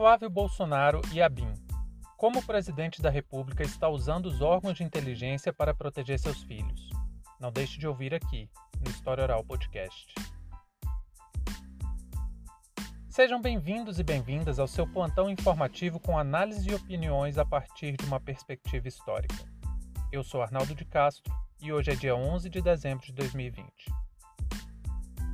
Flávio Bolsonaro e a BIM. Como o presidente da República está usando os órgãos de inteligência para proteger seus filhos? Não deixe de ouvir aqui, no História Oral Podcast. Sejam bem-vindos e bem-vindas ao seu plantão informativo com análise e opiniões a partir de uma perspectiva histórica. Eu sou Arnaldo de Castro e hoje é dia 11 de dezembro de 2020.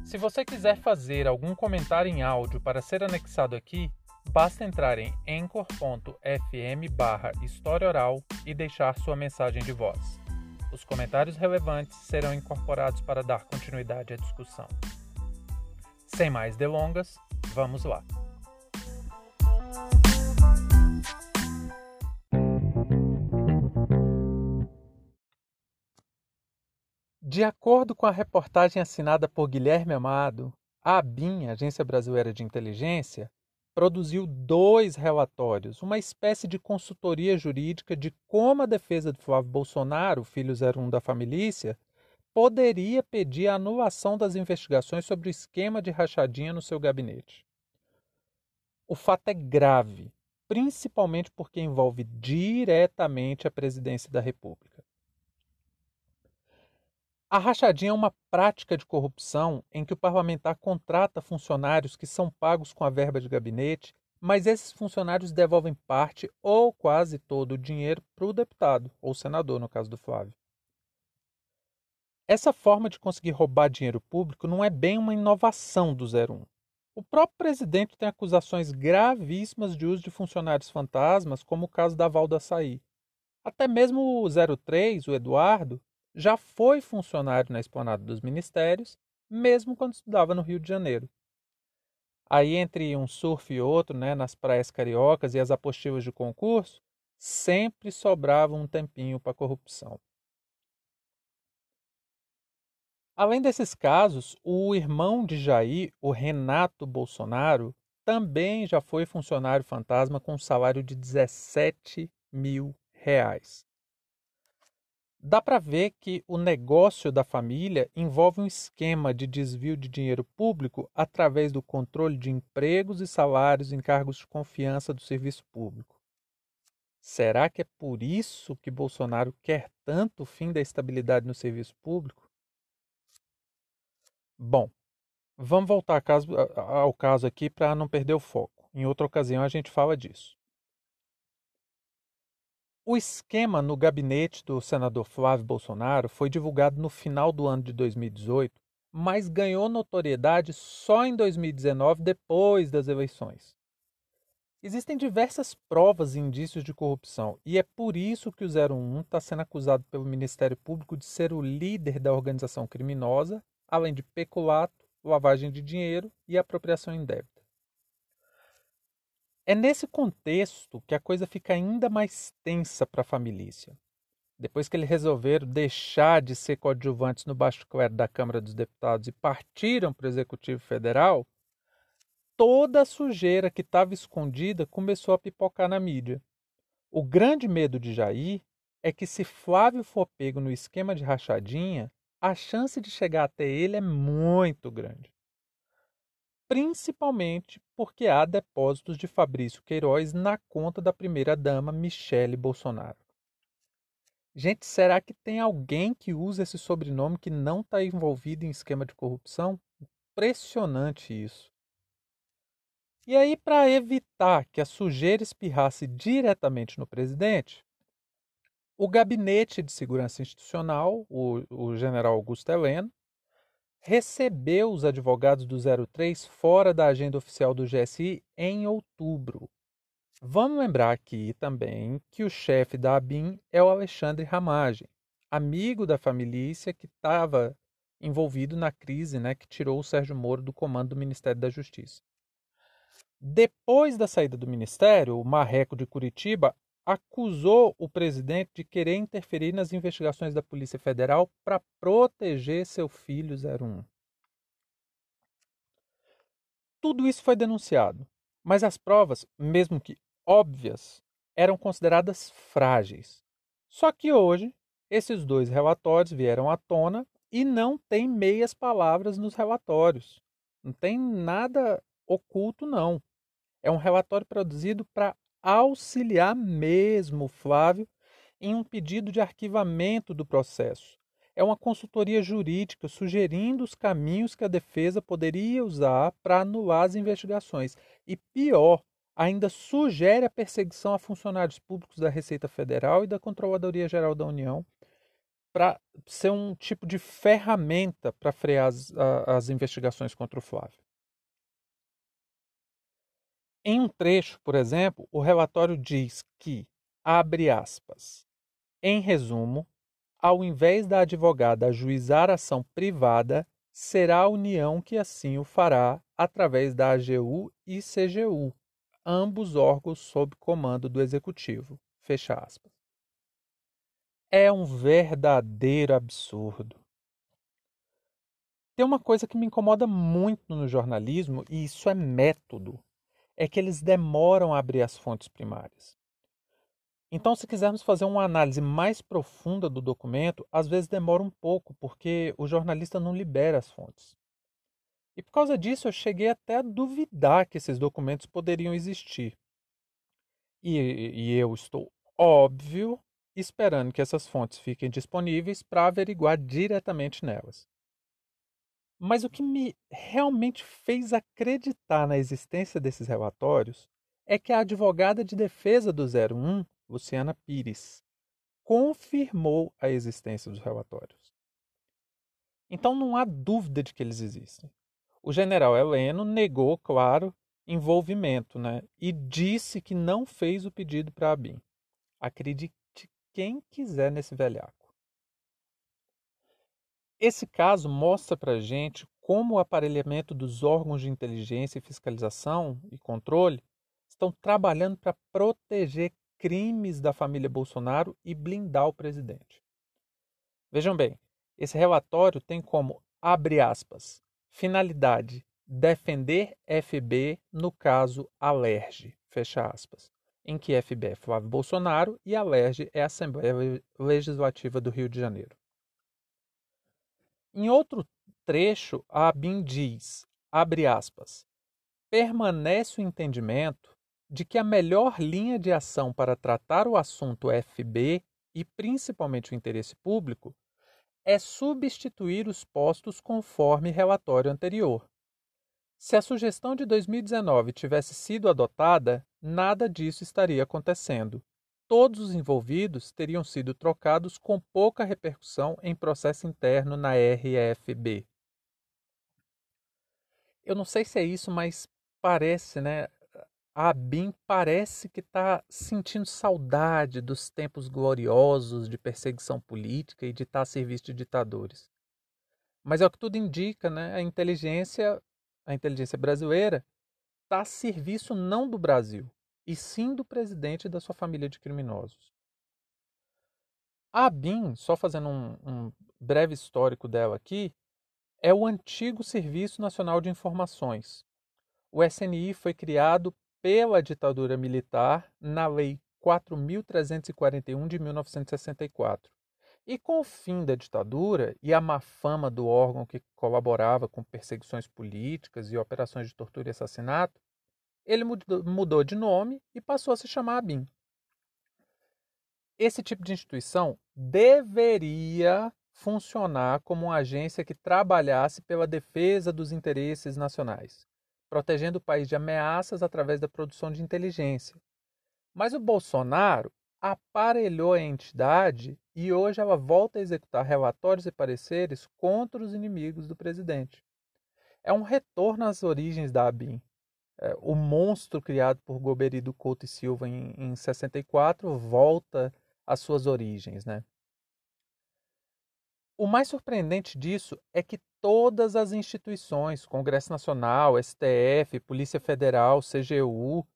Se você quiser fazer algum comentário em áudio para ser anexado aqui, Basta entrar em anchor.fm barra História Oral e deixar sua mensagem de voz. Os comentários relevantes serão incorporados para dar continuidade à discussão. Sem mais delongas, vamos lá. De acordo com a reportagem assinada por Guilherme Amado, a ABIN, Agência Brasileira de Inteligência, produziu dois relatórios, uma espécie de consultoria jurídica de como a defesa de Flávio Bolsonaro, filho 01 da família, poderia pedir a anulação das investigações sobre o esquema de rachadinha no seu gabinete. O fato é grave, principalmente porque envolve diretamente a presidência da República. A rachadinha é uma prática de corrupção em que o parlamentar contrata funcionários que são pagos com a verba de gabinete, mas esses funcionários devolvem parte ou quase todo o dinheiro para o deputado, ou senador, no caso do Flávio. Essa forma de conseguir roubar dinheiro público não é bem uma inovação do 01. O próprio presidente tem acusações gravíssimas de uso de funcionários fantasmas, como o caso da Valda Açaí. Até mesmo o 03, o Eduardo, já foi funcionário na esplanada dos ministérios, mesmo quando estudava no Rio de Janeiro. Aí, entre um surf e outro, né, nas praias cariocas e as apostilas de concurso, sempre sobrava um tempinho para corrupção. Além desses casos, o irmão de Jair, o Renato Bolsonaro, também já foi funcionário fantasma com um salário de 17 mil reais dá para ver que o negócio da família envolve um esquema de desvio de dinheiro público através do controle de empregos e salários em cargos de confiança do serviço público. Será que é por isso que Bolsonaro quer tanto o fim da estabilidade no serviço público? Bom, vamos voltar ao caso aqui para não perder o foco. Em outra ocasião a gente fala disso. O esquema no gabinete do senador Flávio Bolsonaro foi divulgado no final do ano de 2018, mas ganhou notoriedade só em 2019, depois das eleições. Existem diversas provas e indícios de corrupção, e é por isso que o 01 está sendo acusado pelo Ministério Público de ser o líder da organização criminosa, além de peculato, lavagem de dinheiro e apropriação indébita. É nesse contexto que a coisa fica ainda mais tensa para a família. Depois que eles resolveram deixar de ser coadjuvantes no baixo clero da Câmara dos Deputados e partiram para o Executivo Federal, toda a sujeira que estava escondida começou a pipocar na mídia. O grande medo de Jair é que se Flávio for pego no esquema de rachadinha, a chance de chegar até ele é muito grande principalmente porque há depósitos de Fabrício Queiroz na conta da primeira-dama Michele Bolsonaro. Gente, será que tem alguém que usa esse sobrenome que não está envolvido em esquema de corrupção? Impressionante isso. E aí, para evitar que a sujeira espirrasse diretamente no presidente, o Gabinete de Segurança Institucional, o, o general Augusto Heleno, recebeu os advogados do 03 fora da agenda oficial do GSI em outubro. Vamos lembrar aqui também que o chefe da ABIN é o Alexandre Ramagem, amigo da família que estava envolvido na crise né, que tirou o Sérgio Moro do comando do Ministério da Justiça. Depois da saída do ministério, o Marreco de Curitiba acusou o presidente de querer interferir nas investigações da Polícia Federal para proteger seu filho 01. Tudo isso foi denunciado, mas as provas, mesmo que óbvias, eram consideradas frágeis. Só que hoje, esses dois relatórios vieram à tona e não tem meias palavras nos relatórios. Não tem nada oculto, não. É um relatório produzido para auxiliar mesmo Flávio em um pedido de arquivamento do processo. É uma consultoria jurídica sugerindo os caminhos que a defesa poderia usar para anular as investigações. E pior, ainda sugere a perseguição a funcionários públicos da Receita Federal e da Controladoria Geral da União para ser um tipo de ferramenta para frear as, as investigações contra o Flávio. Em um trecho, por exemplo, o relatório diz que, abre aspas, em resumo, ao invés da advogada ajuizar ação privada, será a União que assim o fará através da AGU e CGU, ambos órgãos sob comando do Executivo. Fecha aspas. É um verdadeiro absurdo. Tem uma coisa que me incomoda muito no jornalismo, e isso é método é que eles demoram a abrir as fontes primárias. Então, se quisermos fazer uma análise mais profunda do documento, às vezes demora um pouco, porque o jornalista não libera as fontes. E por causa disso, eu cheguei até a duvidar que esses documentos poderiam existir. E, e eu estou, óbvio, esperando que essas fontes fiquem disponíveis para averiguar diretamente nelas. Mas o que me realmente fez acreditar na existência desses relatórios é que a advogada de defesa do 01, Luciana Pires, confirmou a existência dos relatórios. Então não há dúvida de que eles existem. O general Heleno negou, claro, envolvimento, né? E disse que não fez o pedido para a BIM. Acredite quem quiser nesse velhaco. Esse caso mostra para a gente como o aparelhamento dos órgãos de inteligência e fiscalização e controle estão trabalhando para proteger crimes da família Bolsonaro e blindar o presidente. Vejam bem, esse relatório tem como, abre aspas, finalidade defender FB no caso Alerge, fecha aspas, em que FB é Flávio Bolsonaro e Alerge é a Assembleia Legislativa do Rio de Janeiro. Em outro trecho, a ABIN diz, abre aspas, permanece o entendimento de que a melhor linha de ação para tratar o assunto FB e principalmente o interesse público é substituir os postos conforme relatório anterior. Se a sugestão de 2019 tivesse sido adotada, nada disso estaria acontecendo todos os envolvidos teriam sido trocados com pouca repercussão em processo interno na RFB. Eu não sei se é isso, mas parece, né? A BIM parece que está sentindo saudade dos tempos gloriosos de perseguição política e de estar a serviço de ditadores. Mas é o que tudo indica, né? A inteligência, a inteligência brasileira está a serviço não do Brasil, e sim do presidente da sua família de criminosos. A ABIN, só fazendo um, um breve histórico dela aqui, é o antigo Serviço Nacional de Informações. O SNI foi criado pela ditadura militar na Lei 4.341 de 1964. E com o fim da ditadura e a má fama do órgão que colaborava com perseguições políticas e operações de tortura e assassinato, ele mudou de nome e passou a se chamar ABIN. Esse tipo de instituição deveria funcionar como uma agência que trabalhasse pela defesa dos interesses nacionais, protegendo o país de ameaças através da produção de inteligência. Mas o Bolsonaro aparelhou a entidade e hoje ela volta a executar relatórios e pareceres contra os inimigos do presidente. É um retorno às origens da ABIN, é, o monstro criado por Goberido Couto e Silva em, em 64 volta às suas origens. Né? O mais surpreendente disso é que todas as instituições, Congresso Nacional, STF, Polícia Federal, CGU,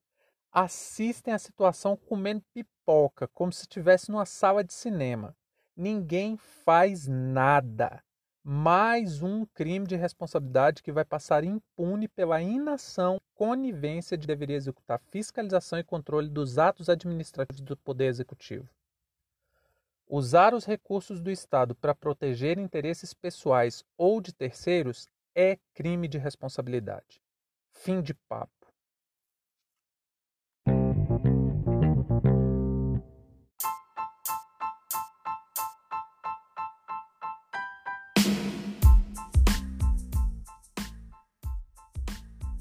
assistem à situação comendo pipoca, como se estivesse numa sala de cinema. Ninguém faz nada mais um crime de responsabilidade que vai passar impune pela inação, conivência de deveria executar fiscalização e controle dos atos administrativos do Poder Executivo. Usar os recursos do Estado para proteger interesses pessoais ou de terceiros é crime de responsabilidade. Fim de papo.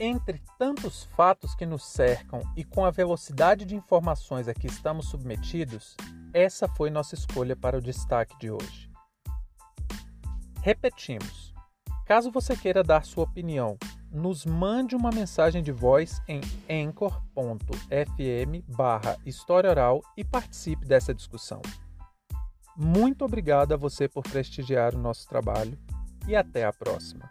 Entre tantos fatos que nos cercam e com a velocidade de informações a que estamos submetidos, essa foi nossa escolha para o destaque de hoje. Repetimos: caso você queira dar sua opinião, nos mande uma mensagem de voz em anchor.fm barra História Oral e participe dessa discussão. Muito obrigado a você por prestigiar o nosso trabalho e até a próxima.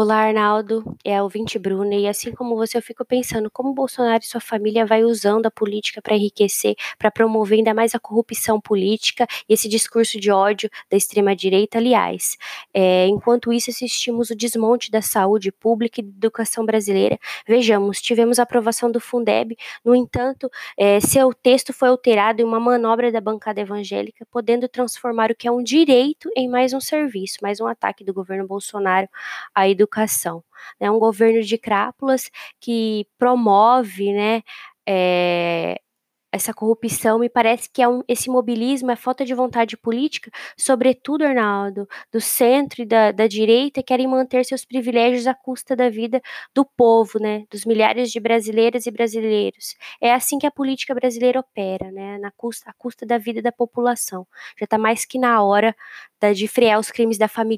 Olá, Arnaldo, é o Vinte Bruna, e assim como você, eu fico pensando como Bolsonaro e sua família vai usando a política para enriquecer, para promover ainda mais a corrupção política e esse discurso de ódio da extrema-direita. Aliás, é, enquanto isso, assistimos o desmonte da saúde pública e da educação brasileira. Vejamos, tivemos a aprovação do Fundeb, no entanto, é, seu texto foi alterado em uma manobra da bancada evangélica, podendo transformar o que é um direito em mais um serviço, mais um ataque do governo Bolsonaro à educação educação. É um governo de crápulas que promove né, é, essa corrupção, me parece que é um, esse mobilismo, a falta de vontade política, sobretudo, Arnaldo, do centro e da, da direita, querem manter seus privilégios à custa da vida do povo, né, dos milhares de brasileiras e brasileiros. É assim que a política brasileira opera, né, na custa, à custa da vida da população. Já está mais que na hora da, de frear os crimes da família.